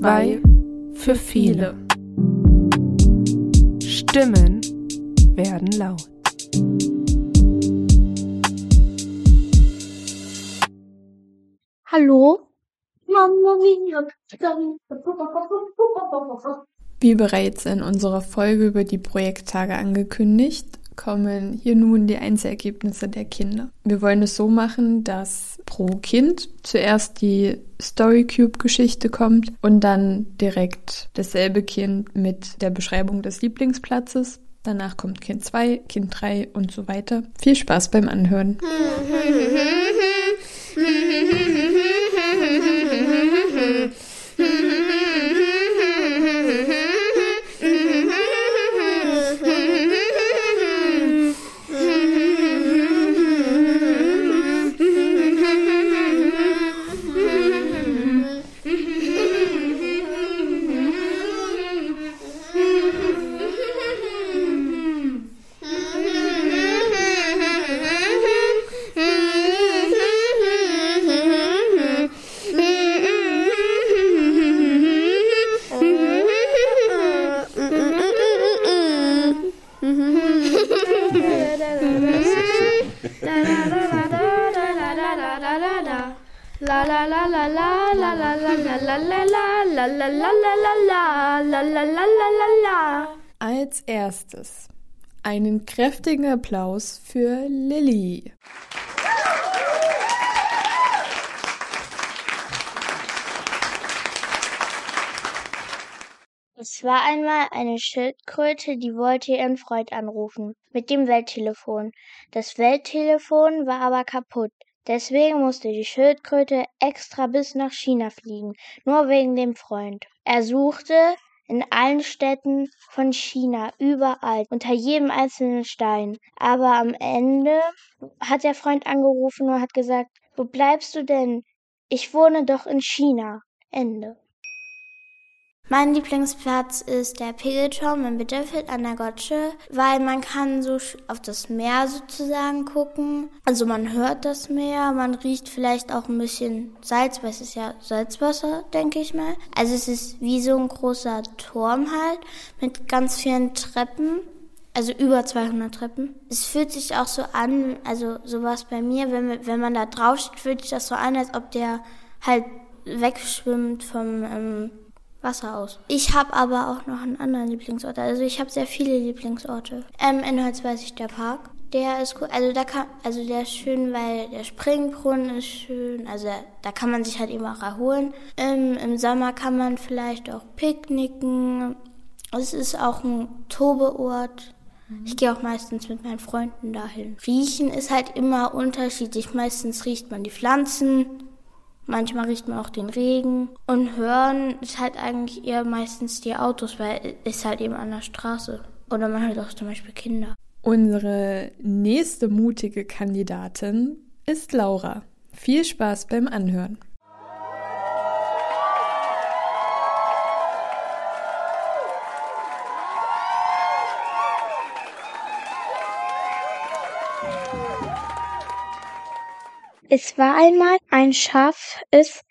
Zwei für viele. Stimmen werden laut. Hallo? Wie bereits in unserer Folge über die Projekttage angekündigt, kommen hier nun die Einzelergebnisse der Kinder. Wir wollen es so machen, dass pro Kind zuerst die Storycube-Geschichte kommt und dann direkt dasselbe Kind mit der Beschreibung des Lieblingsplatzes. Danach kommt Kind 2, Kind 3 und so weiter. Viel Spaß beim Anhören. Als erstes einen kräftigen Applaus für Lilly. Es war einmal eine Schildkröte, die wollte ihren Freund anrufen mit dem Welttelefon. Das Welttelefon war aber kaputt. Deswegen musste die Schildkröte extra bis nach China fliegen, nur wegen dem Freund. Er suchte in allen Städten von China, überall, unter jedem einzelnen Stein. Aber am Ende hat der Freund angerufen und hat gesagt, wo bleibst du denn? Ich wohne doch in China. Ende. Mein Lieblingsplatz ist der Pegelturm in Bitterfeld an der Gotsche, weil man kann so auf das Meer sozusagen gucken. Also man hört das Meer, man riecht vielleicht auch ein bisschen Salz, weil es ist ja Salzwasser, denke ich mal. Also es ist wie so ein großer Turm halt mit ganz vielen Treppen. Also über 200 Treppen. Es fühlt sich auch so an, also sowas bei mir, wenn, wenn man da drauf steht, fühlt sich das so an, als ob der halt wegschwimmt vom ähm, Wasser aus. Ich habe aber auch noch einen anderen Lieblingsort. Also ich habe sehr viele Lieblingsorte. Ähm, in Holz weiß ich der Park. Der ist cool. Also da kann, also der ist schön, weil der Springbrunnen ist schön. Also da kann man sich halt eben auch erholen. Ähm, Im Sommer kann man vielleicht auch picknicken. Es ist auch ein Tobeort. Ich gehe auch meistens mit meinen Freunden dahin. Riechen ist halt immer unterschiedlich. Meistens riecht man die Pflanzen, Manchmal riecht man auch den Regen. Und hören ist halt eigentlich eher meistens die Autos, weil es ist halt eben an der Straße. Oder man hört auch zum Beispiel Kinder. Unsere nächste mutige Kandidatin ist Laura. Viel Spaß beim Anhören. Es war einmal ein Schaf, es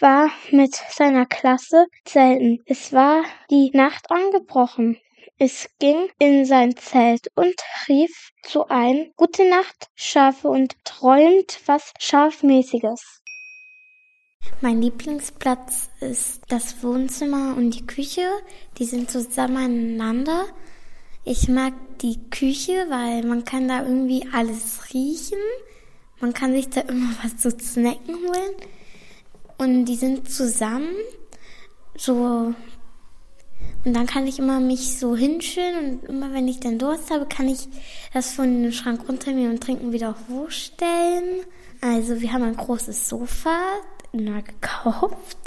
war mit seiner Klasse zelten. Es war die Nacht angebrochen. Es ging in sein Zelt und rief zu ein Gute Nacht, Schafe, und träumt was Schafmäßiges. Mein Lieblingsplatz ist das Wohnzimmer und die Küche. Die sind zusammen aneinander. Ich mag die Küche, weil man kann da irgendwie alles riechen. Man kann sich da immer was zu snacken holen. Und die sind zusammen. So. Und dann kann ich immer mich so hinschön und immer wenn ich dann Durst habe, kann ich das von dem Schrank runter mir und trinken wieder hochstellen. Also wir haben ein großes Sofa neu gekauft.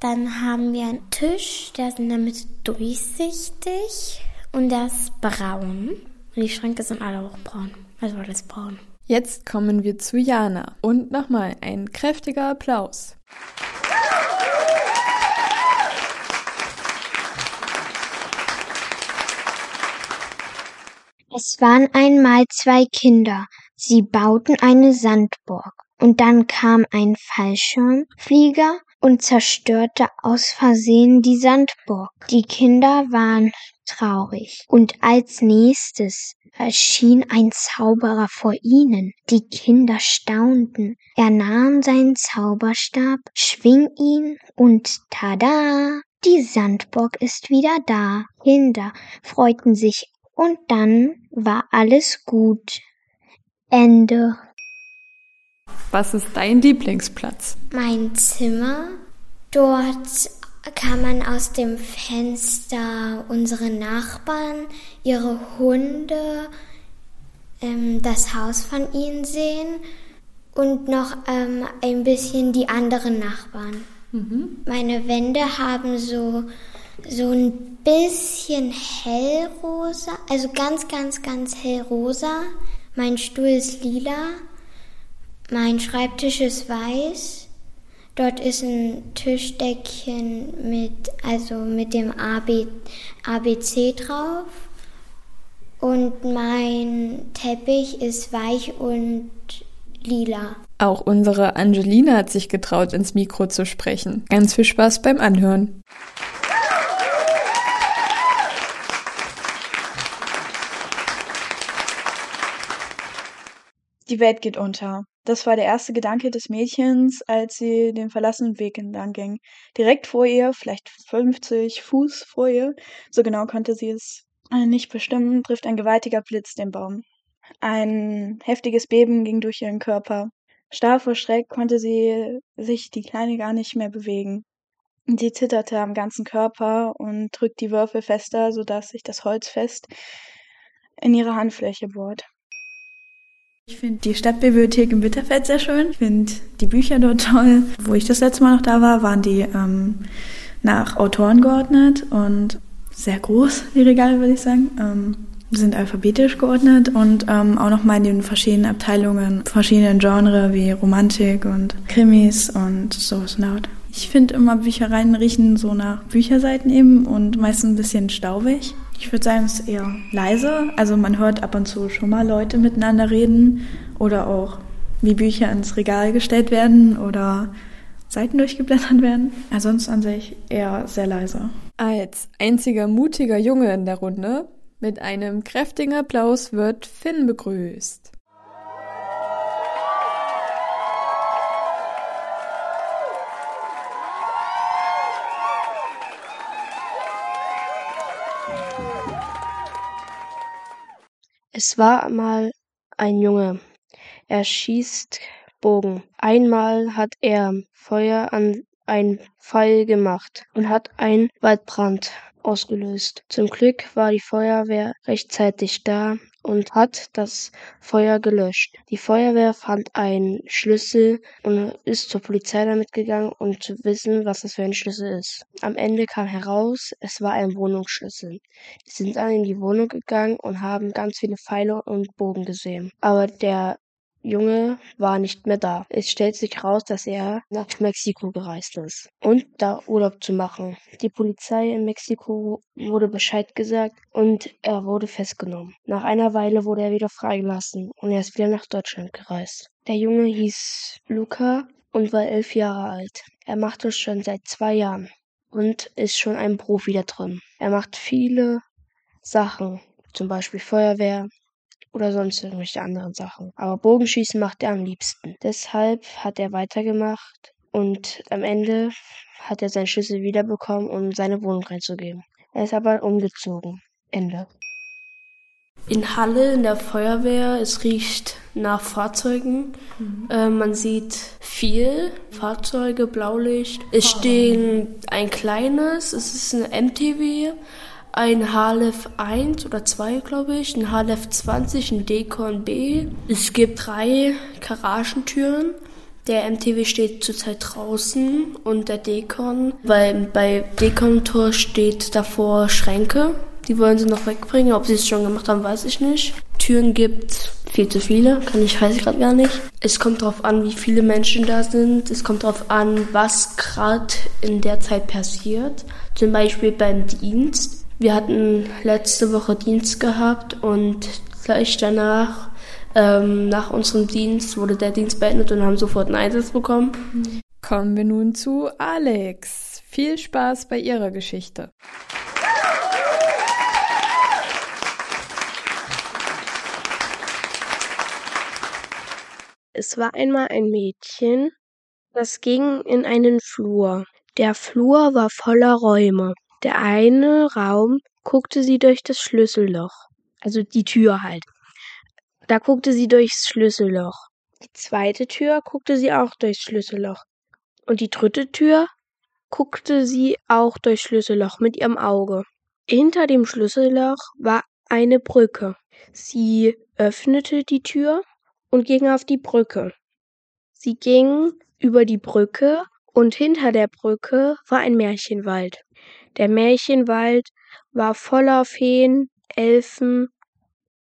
Dann haben wir einen Tisch, der ist in der Mitte durchsichtig und der ist braun. Und die Schränke sind alle auch braun. Also alles braun. Jetzt kommen wir zu Jana und nochmal ein kräftiger Applaus. Es waren einmal zwei Kinder. Sie bauten eine Sandburg. Und dann kam ein Fallschirmflieger und zerstörte aus Versehen die Sandburg. Die Kinder waren traurig. Und als nächstes erschien ein Zauberer vor ihnen. Die Kinder staunten. Er nahm seinen Zauberstab, schwing ihn und tada! Die Sandburg ist wieder da. Kinder freuten sich und dann war alles gut. Ende. Was ist dein Lieblingsplatz? Mein Zimmer. Dort kann man aus dem Fenster unsere Nachbarn, ihre Hunde, ähm, das Haus von ihnen sehen und noch ähm, ein bisschen die anderen Nachbarn. Mhm. Meine Wände haben so, so ein bisschen hellrosa, also ganz, ganz, ganz hellrosa. Mein Stuhl ist lila. Mein Schreibtisch ist weiß. Dort ist ein Tischdeckchen mit, also mit dem AB, ABC drauf. Und mein Teppich ist weich und lila. Auch unsere Angelina hat sich getraut, ins Mikro zu sprechen. Ganz viel Spaß beim Anhören. Die Welt geht unter. Das war der erste Gedanke des Mädchens, als sie den verlassenen Weg entlang ging. Direkt vor ihr, vielleicht 50 Fuß vor ihr, so genau konnte sie es nicht bestimmen, trifft ein gewaltiger Blitz den Baum. Ein heftiges Beben ging durch ihren Körper. Starr vor Schreck konnte sie sich die Kleine gar nicht mehr bewegen. Sie zitterte am ganzen Körper und drückt die Würfel fester, sodass sich das Holz fest in ihre Handfläche bohrt. Ich finde die Stadtbibliothek in Bitterfeld sehr schön. Ich finde die Bücher dort toll. Wo ich das letzte Mal noch da war, waren die ähm, nach Autoren geordnet und sehr groß, die Regale, würde ich sagen. Ähm, sind alphabetisch geordnet und ähm, auch nochmal in den verschiedenen Abteilungen, verschiedenen Genres wie Romantik und Krimis und sowas laut. Ich finde immer Büchereien riechen so nach Bücherseiten eben und meistens ein bisschen staubig. Ich würde sagen, es ist eher leise. Also man hört ab und zu schon mal Leute miteinander reden oder auch wie Bücher ins Regal gestellt werden oder Seiten durchgeblättert werden. Ansonsten an sich eher sehr leise. Als einziger mutiger Junge in der Runde mit einem kräftigen Applaus wird Finn begrüßt. Es war einmal ein Junge. Er schießt Bogen. Einmal hat er Feuer an ein Pfeil gemacht und hat einen Waldbrand ausgelöst. Zum Glück war die Feuerwehr rechtzeitig da und hat das Feuer gelöscht. Die Feuerwehr fand einen Schlüssel und ist zur Polizei damit gegangen, um zu wissen, was das für ein Schlüssel ist. Am Ende kam heraus, es war ein Wohnungsschlüssel. Die sind dann in die Wohnung gegangen und haben ganz viele Pfeile und Bogen gesehen. Aber der Junge war nicht mehr da. Es stellt sich heraus, dass er nach Mexiko gereist ist und da Urlaub zu machen. Die Polizei in Mexiko wurde Bescheid gesagt und er wurde festgenommen. Nach einer Weile wurde er wieder freigelassen und er ist wieder nach Deutschland gereist. Der Junge hieß Luca und war elf Jahre alt. Er macht es schon seit zwei Jahren und ist schon ein Profi da drin. Er macht viele Sachen, zum Beispiel Feuerwehr, oder sonst irgendwelche anderen Sachen. Aber Bogenschießen macht er am liebsten. Deshalb hat er weitergemacht und am Ende hat er seinen Schlüssel wiederbekommen, um seine Wohnung reinzugeben. Er ist aber umgezogen. Ende. In Halle, in der Feuerwehr, es riecht nach Fahrzeugen. Mhm. Äh, man sieht viel Fahrzeuge, Blaulicht. Es stehen ein kleines, es ist eine MTW, ein HLF 1 oder 2, glaube ich, ein HLF 20, ein Decon B. Es gibt drei Garagentüren. Der MTW steht zurzeit draußen und der Decon, weil bei Decon-Tor steht davor Schränke. Die wollen sie noch wegbringen. Ob sie es schon gemacht haben, weiß ich nicht. Türen gibt viel zu viele, kann ich weiß ich gerade gar nicht. Es kommt darauf an, wie viele Menschen da sind. Es kommt darauf an, was gerade in der Zeit passiert. Zum Beispiel beim Dienst. Wir hatten letzte Woche Dienst gehabt und gleich danach, ähm, nach unserem Dienst, wurde der Dienst beendet und haben sofort einen Einsatz bekommen. Kommen wir nun zu Alex. Viel Spaß bei ihrer Geschichte. Es war einmal ein Mädchen, das ging in einen Flur. Der Flur war voller Räume. Der eine Raum guckte sie durch das Schlüsselloch, also die Tür halt. Da guckte sie durchs Schlüsselloch. Die zweite Tür guckte sie auch durchs Schlüsselloch. Und die dritte Tür guckte sie auch durchs Schlüsselloch mit ihrem Auge. Hinter dem Schlüsselloch war eine Brücke. Sie öffnete die Tür und ging auf die Brücke. Sie ging über die Brücke und hinter der Brücke war ein Märchenwald. Der Märchenwald war voller Feen, Elfen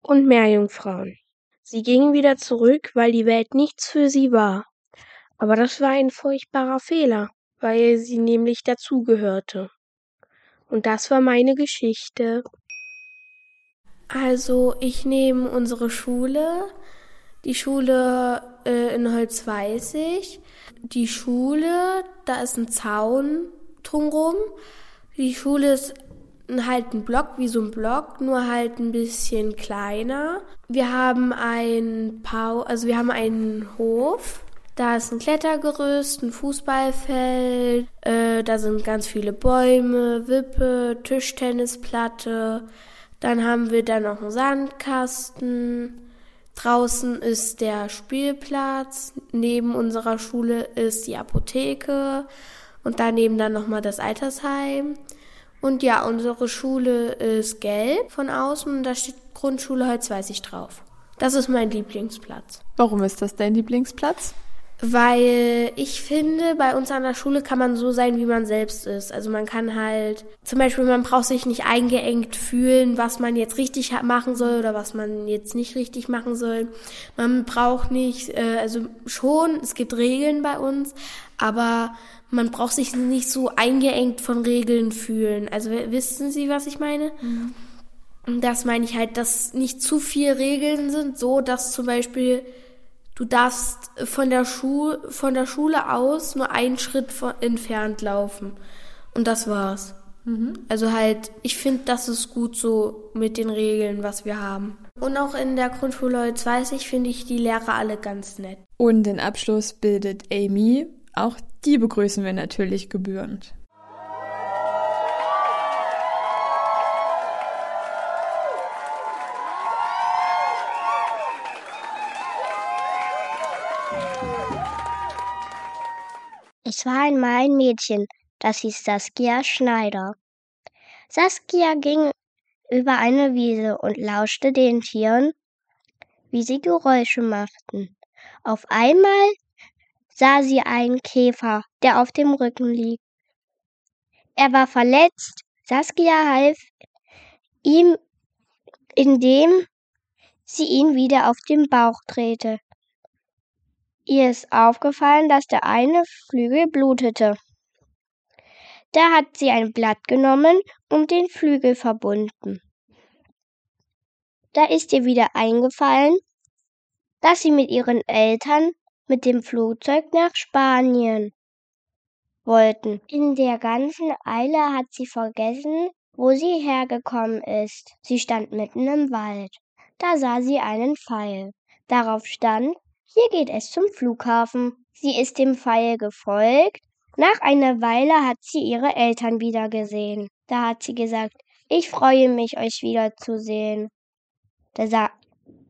und Meerjungfrauen. Sie ging wieder zurück, weil die Welt nichts für sie war. Aber das war ein furchtbarer Fehler, weil sie nämlich dazugehörte. Und das war meine Geschichte. Also ich nehme unsere Schule, die Schule äh, in Holzweißig. Die Schule, da ist ein Zaun drumrum. Die Schule ist halt ein Block wie so ein Block, nur halt ein bisschen kleiner. Wir haben ein Pau, also wir haben einen Hof. Da ist ein Klettergerüst, ein Fußballfeld, äh, da sind ganz viele Bäume, Wippe, Tischtennisplatte. Dann haben wir da noch einen Sandkasten. Draußen ist der Spielplatz. Neben unserer Schule ist die Apotheke und daneben dann nochmal das Altersheim. Und ja, unsere Schule ist gelb von außen und da steht Grundschule Holzweißig drauf. Das ist mein Lieblingsplatz. Warum ist das dein Lieblingsplatz? Weil ich finde, bei uns an der Schule kann man so sein, wie man selbst ist. Also man kann halt, zum Beispiel, man braucht sich nicht eingeengt fühlen, was man jetzt richtig machen soll oder was man jetzt nicht richtig machen soll. Man braucht nicht, äh, also schon, es gibt Regeln bei uns, aber man braucht sich nicht so eingeengt von Regeln fühlen. Also wissen Sie, was ich meine? Mhm. Das meine ich halt, dass nicht zu viel Regeln sind, so dass zum Beispiel du darfst von der Schule von der Schule aus nur einen Schritt entfernt laufen und das war's. Mhm. Also halt, ich finde, das ist gut so mit den Regeln, was wir haben. Und auch in der Grundschule jetzt weiß ich, finde ich die Lehrer alle ganz nett. Und den Abschluss bildet Amy. Auch die begrüßen wir natürlich gebührend. Es war einmal ein Mädchen, das hieß Saskia Schneider. Saskia ging über eine Wiese und lauschte den Tieren, wie sie Geräusche machten. Auf einmal sah sie einen Käfer, der auf dem Rücken liegt. Er war verletzt. Saskia half ihm, indem sie ihn wieder auf den Bauch drehte. Ihr ist aufgefallen, dass der eine Flügel blutete. Da hat sie ein Blatt genommen und den Flügel verbunden. Da ist ihr wieder eingefallen, dass sie mit ihren Eltern mit dem Flugzeug nach Spanien wollten. In der ganzen Eile hat sie vergessen, wo sie hergekommen ist. Sie stand mitten im Wald. Da sah sie einen Pfeil. Darauf stand, hier geht es zum Flughafen. Sie ist dem Pfeil gefolgt. Nach einer Weile hat sie ihre Eltern wieder gesehen. Da hat sie gesagt, ich freue mich, euch wiederzusehen. Da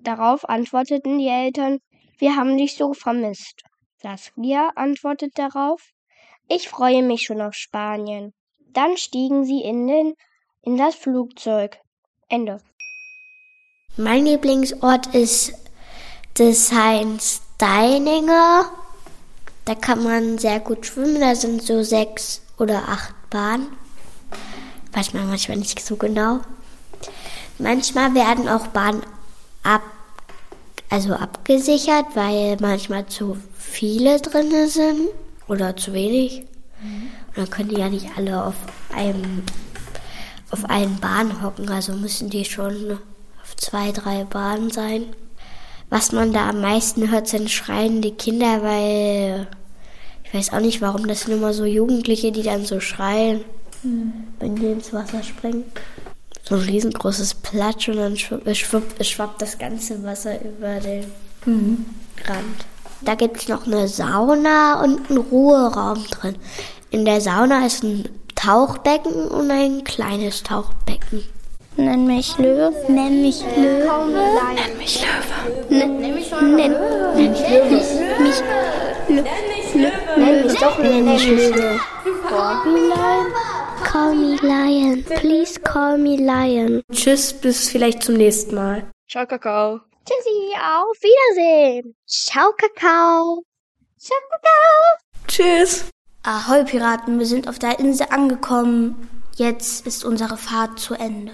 darauf antworteten die Eltern, wir haben dich so vermisst. Saskia antwortet darauf, ich freue mich schon auf Spanien. Dann stiegen sie in, den, in das Flugzeug. Ende. Mein Lieblingsort ist das Heinz Deininger. Da kann man sehr gut schwimmen. Da sind so sechs oder acht Bahnen. Weiß man manchmal nicht so genau. Manchmal werden auch Bahnen ab also abgesichert, weil manchmal zu viele drin sind oder zu wenig. Mhm. Und dann können die ja nicht alle auf einem auf einen Bahn hocken, also müssen die schon auf zwei, drei Bahnen sein. Was man da am meisten hört, sind schreiende Kinder, weil Ich weiß auch nicht, warum das sind immer so Jugendliche, die dann so schreien, mhm. wenn die ins Wasser springen. So ein riesengroßes Platsch und dann schwappt, schwappt das ganze Wasser über den mhm. Rand. Da gibt es noch eine Sauna und einen Ruheraum drin. In der Sauna ist ein Tauchbecken und ein kleines Tauchbecken. Nenn mich Löwe. Nenn mich Löwe. Nenn mich Löwe. Nenn mich Löwe. Nenn mich Löwe. Nenn mich doch nenn mich Löwe. Call me Lion. Please call me Lion. Tschüss, bis vielleicht zum nächsten Mal. Ciao, Kakao. Tschüssi, auf Wiedersehen. Ciao, Kakao. Ciao, Kakao. Tschüss. Ahoi, Piraten, wir sind auf der Insel angekommen. Jetzt ist unsere Fahrt zu Ende.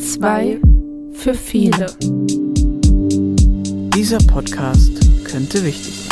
Zwei für viele. Dieser Podcast könnte wichtig sein.